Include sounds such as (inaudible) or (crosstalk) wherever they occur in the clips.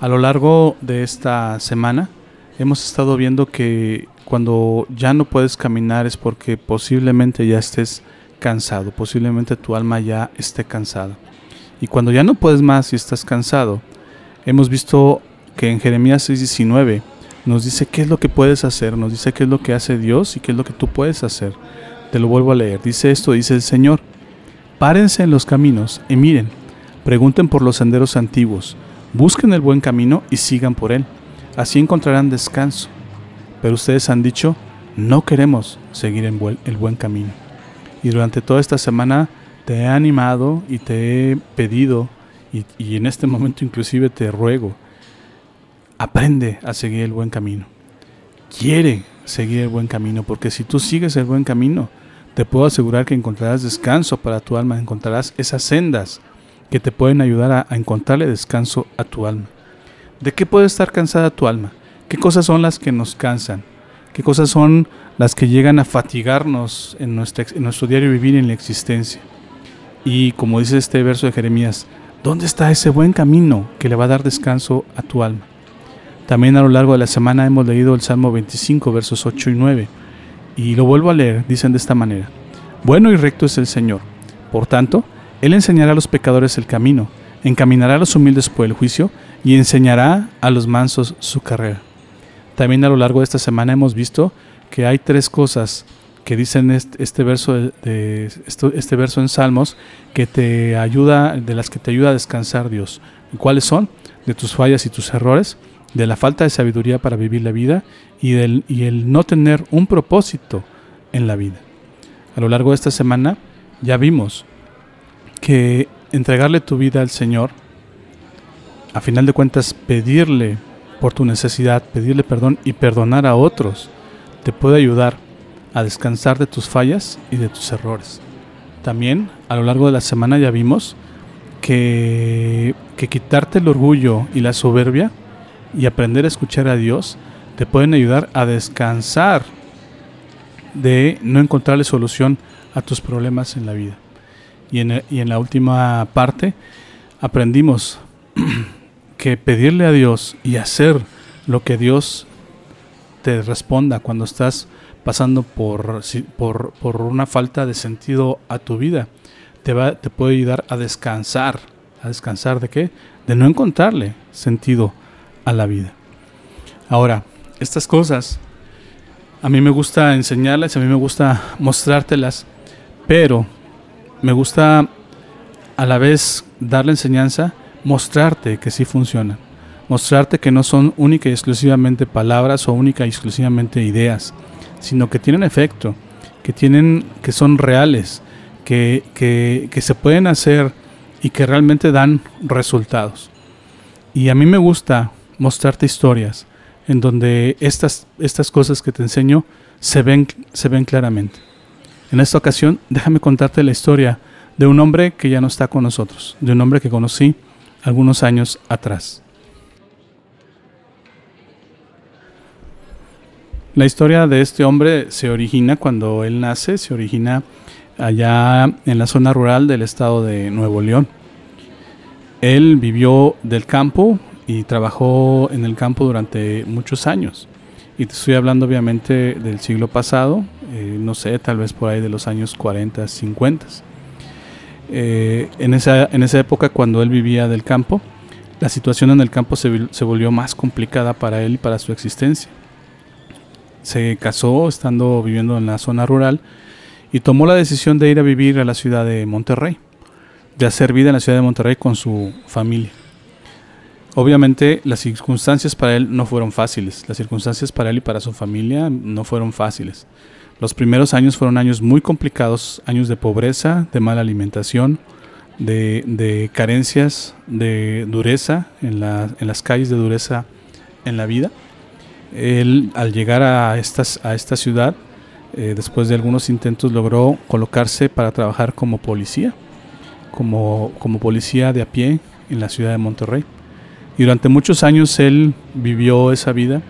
A lo largo de esta semana hemos estado viendo que cuando ya no puedes caminar es porque posiblemente ya estés cansado, posiblemente tu alma ya esté cansada. Y cuando ya no puedes más y estás cansado, hemos visto que en Jeremías 6:19 nos dice qué es lo que puedes hacer, nos dice qué es lo que hace Dios y qué es lo que tú puedes hacer. Te lo vuelvo a leer. Dice esto, dice el Señor, párense en los caminos y miren, pregunten por los senderos antiguos Busquen el buen camino y sigan por él. Así encontrarán descanso. Pero ustedes han dicho, no queremos seguir el buen camino. Y durante toda esta semana te he animado y te he pedido, y, y en este momento inclusive te ruego, aprende a seguir el buen camino. Quiere seguir el buen camino, porque si tú sigues el buen camino, te puedo asegurar que encontrarás descanso para tu alma, encontrarás esas sendas que te pueden ayudar a, encontrarle descanso a tu alma. ¿De qué puede estar cansada tu alma? ¿Qué cosas son las que nos cansan? ¿Qué cosas son las que llegan a fatigarnos en, en nuestro diario vivir en la existencia? Y como dice este verso de Jeremías, ¿dónde está ese buen camino que le va a dar descanso a tu alma? También a lo largo de la semana hemos leído el Salmo 25, versos 8 y 9. Y lo vuelvo a leer, dicen de esta manera. Bueno y recto es el Señor. Por tanto, él enseñará a los pecadores el camino, encaminará a los humildes por el juicio y enseñará a los mansos su carrera. También a lo largo de esta semana hemos visto que hay tres cosas que dicen este, verso de, este verso en Salmos que te ayuda de las que te ayuda a descansar Dios. ¿Cuáles son? De tus fallas y tus errores, de la falta de sabiduría para vivir la vida y del y el no tener un propósito en la vida. A lo largo de esta semana ya vimos que entregarle tu vida al Señor, a final de cuentas pedirle por tu necesidad, pedirle perdón y perdonar a otros, te puede ayudar a descansar de tus fallas y de tus errores. También a lo largo de la semana ya vimos que, que quitarte el orgullo y la soberbia y aprender a escuchar a Dios te pueden ayudar a descansar de no encontrarle solución a tus problemas en la vida. Y en, la última parte aprendimos (clears throat) que pedirle a Dios y hacer lo que Dios te responda cuando estás pasando por, por, por, una falta de sentido a tu vida, te, va, te puede ayudar a descansar. ¿A descansar de qué? De no encontrarle sentido a la vida. Ahora, estas cosas a mí me gusta enseñarlas, a mí me gusta mostrártelas, pero me gusta a la vez darle enseñanza, mostrarte que sí funciona, mostrarte que no son única y exclusivamente palabras o única y exclusivamente ideas, sino que tienen efecto, que tienen, que son reales, que, que se pueden hacer y que realmente dan resultados. Y a mí me gusta mostrarte historias en donde estas, estas cosas que te enseño se ven, se ven claramente. En esta ocasión, déjame contarte la historia de un hombre que ya no está con nosotros, de un hombre que conocí algunos años atrás. La historia de este hombre se origina cuando él nace, se origina allá en la zona rural del estado de Nuevo León. Él vivió del campo y trabajó en el campo durante muchos años. Y te estoy hablando obviamente del siglo pasado, eh, no sé, tal vez por ahí de los años 40, 50. Eh, en, esa, en esa época, cuando él vivía del campo, la situación en el campo se, se volvió más complicada para él y para su existencia. Se casó estando viviendo en la zona rural y tomó la decisión de ir a vivir a la ciudad de Monterrey, de hacer vida en la ciudad de Monterrey con su familia. Obviamente las circunstancias para él no fueron fáciles, las circunstancias para él y para su familia no fueron fáciles. Los primeros años fueron años muy complicados, años de pobreza, de mala alimentación, de, carencias, de dureza, en, en, las calles de dureza en la vida. Él al llegar a, estas, a esta ciudad, eh, después de algunos intentos, logró colocarse para trabajar como policía, como, como policía de a pie en la ciudad de Monterrey. Y durante muchos años él vivió esa vida,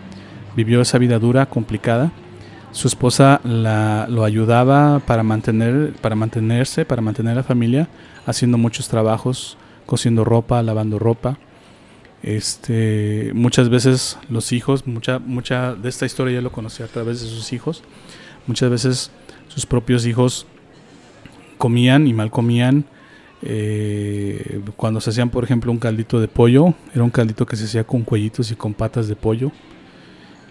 vivió esa vida dura, complicada. Su esposa la, lo ayudaba para, mantener, para mantenerse, para mantener la familia, haciendo muchos trabajos, cosiendo ropa, lavando ropa. Este, muchas veces los hijos, mucha, mucha de esta historia ya lo conocí a través de sus hijos. Muchas veces sus propios hijos comían y mal comían. Eh, cuando se hacían, por ejemplo, un caldito de pollo, era un caldito que se hacía con cuellitos y con patas de pollo.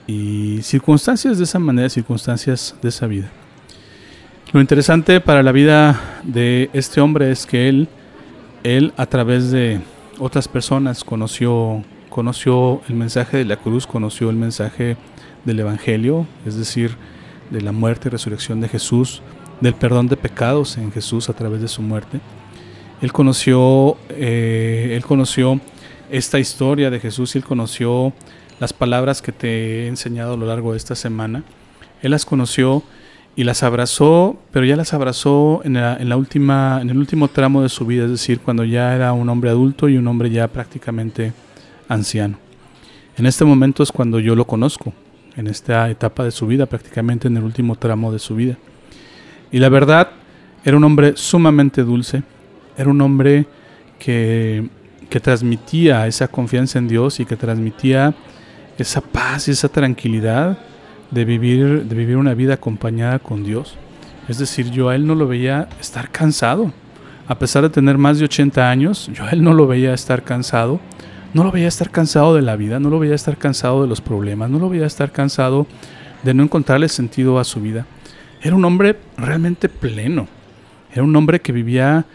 Y circunstancias de esa manera, circunstancias de esa vida. Lo interesante para la vida de este hombre es que él, él a través de otras personas conoció, conoció el mensaje de la cruz, conoció el mensaje del Evangelio, es decir, de la muerte y resurrección de Jesús, del perdón de pecados en Jesús a través de su muerte. Él conoció, eh, él conoció esta historia de Jesús y él conoció las palabras que te he enseñado a lo largo de esta semana. Él las conoció y las abrazó, pero ya las abrazó en, la, última, en el último tramo de su vida, es decir, cuando ya era un hombre adulto y un hombre ya prácticamente anciano. En este momento es cuando yo lo conozco, en esta etapa de su vida, prácticamente en el último tramo de su vida. Y la verdad, era un hombre sumamente dulce, era un hombre que, que transmitía esa confianza en Dios y que transmitía esa paz y esa tranquilidad de vivir, de vivir una vida acompañada con Dios. Es decir, yo a él no lo veía estar cansado. A pesar de tener más de 80 años, yo a él no lo veía estar cansado. No lo veía estar cansado de la vida, no lo veía estar cansado de los problemas, no lo veía estar cansado de no encontrarle sentido a su vida. Era un hombre realmente pleno. Era un hombre que vivía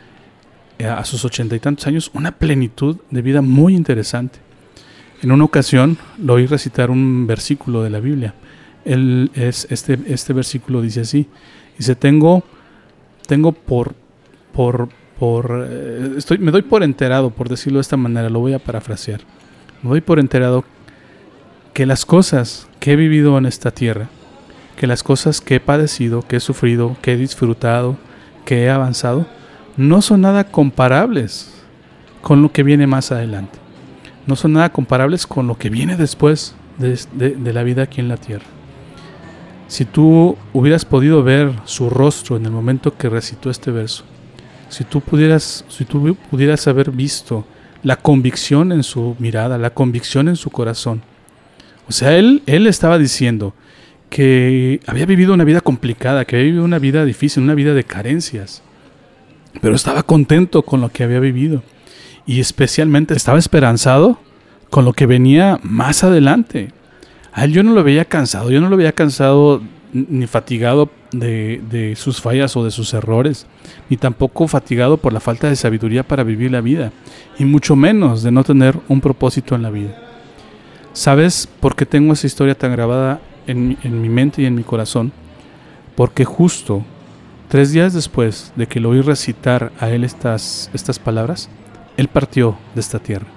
a sus ochenta y tantos años una plenitud de vida muy interesante. En una ocasión lo oí recitar un versículo de la Biblia él es, este, este versículo dice así, dice, tengo, tengo por, por, por, eh, estoy, me doy por enterado, por decirlo de esta manera, lo voy a parafrasear, me doy por enterado que las cosas que he vivido en esta tierra, que las cosas que he padecido, que he sufrido, que he disfrutado, que he avanzado, no son nada comparables con lo que viene más adelante. No son nada comparables con lo que viene después de la vida aquí en la tierra. Si tú hubieras podido ver su rostro en el momento que recitó este verso, si tú pudieras, si tú pudieras haber visto la convicción en su mirada, la convicción en su corazón. O sea, él, él estaba diciendo que había vivido una vida complicada, que había vivido una vida difícil, una vida de carencias, pero estaba contento con lo que había vivido y especialmente estaba esperanzado con lo que venía más adelante. A él yo no lo veía cansado, yo no lo veía cansado ni fatigado de, sus fallas o de sus errores, ni tampoco fatigado por la falta de sabiduría para vivir la vida, y mucho menos de no tener un propósito en la vida. ¿Sabes por qué tengo esa historia tan grabada en, en mi mente y en mi corazón? Porque justo tres días después de que lo oí recitar a él estas, estas palabras, él partió de esta tierra.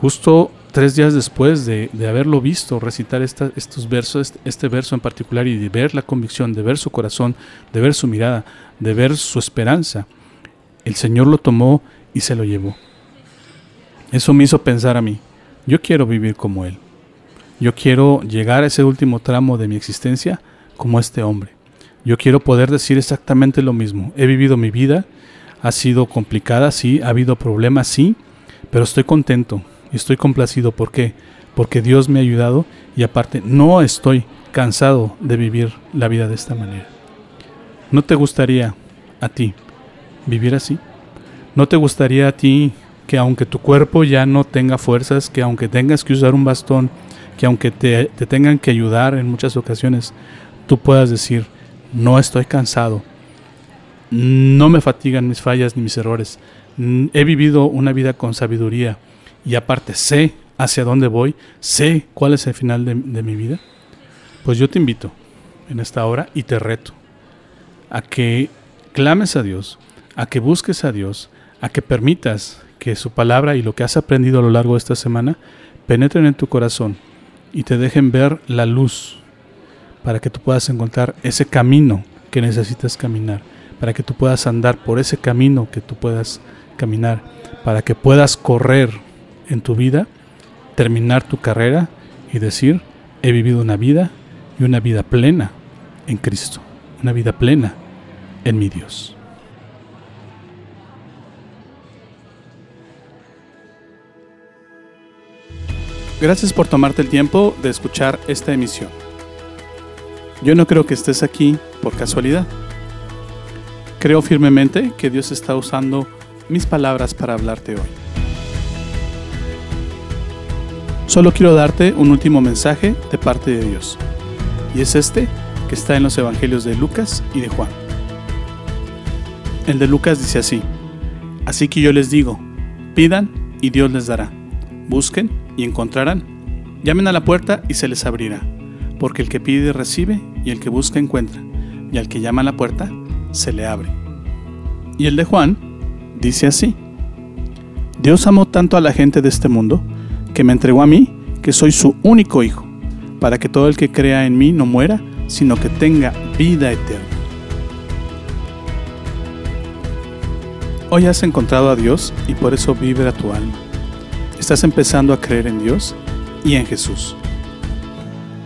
Justo tres días después de, haberlo visto recitar estos versos, este, este, verso en particular y de ver la convicción, de ver su corazón, de ver su mirada, de ver su esperanza, el Señor lo tomó y se lo llevó. Eso me hizo pensar a mí, yo quiero vivir como Él. Yo quiero llegar a ese último tramo de mi existencia como este hombre. Yo quiero poder decir exactamente lo mismo. He vivido mi vida, ha sido complicada, sí, ha habido problemas, sí, pero estoy contento, estoy complacido. ¿Por qué? Porque Dios me ha ayudado y aparte no estoy cansado de vivir la vida de esta manera. ¿No te gustaría a ti vivir así? ¿No te gustaría a ti que aunque tu cuerpo ya no tenga fuerzas, que aunque tengas que usar un bastón, que aunque te, te tengan que ayudar en muchas ocasiones, tú puedas decir, no estoy cansado, no me fatigan mis fallas ni mis errores, he vivido una vida con sabiduría, y aparte sé hacia dónde voy, sé cuál es el final de, mi vida, pues yo te invito en esta hora y te reto a que clames a Dios, a que busques a Dios, a que permitas que su palabra y lo que has aprendido a lo largo de esta semana penetren en tu corazón y te dejen ver la luz para que tú puedas encontrar ese camino que necesitas caminar, para que tú puedas andar por ese camino que tú puedas caminar, para que puedas correr en tu vida, terminar tu carrera y decir, he vivido una vida y una vida plena en Cristo, una vida plena en mi Dios. Gracias por tomarte el tiempo de escuchar esta emisión. Yo no creo que estés aquí por casualidad. Creo firmemente que Dios está usando mis palabras para hablarte hoy. Solo quiero darte un último mensaje de parte de Dios. Y es este que está en los Evangelios de Lucas y de Juan. El de Lucas dice así, Así que yo les digo, pidan y Dios les dará, busquen y encontrarán, llamen a la puerta y se les abrirá, porque el que pide recibe y el que busca encuentra, y al que llama a la puerta se le abre. Y el de Juan dice así, Dios amó tanto a la gente de este mundo, que me entregó a mí, que soy su único hijo, para que todo el que crea en mí no muera, sino que tenga vida eterna. Hoy has encontrado a Dios y por eso vibra tu alma. Estás empezando a creer en Dios y en Jesús.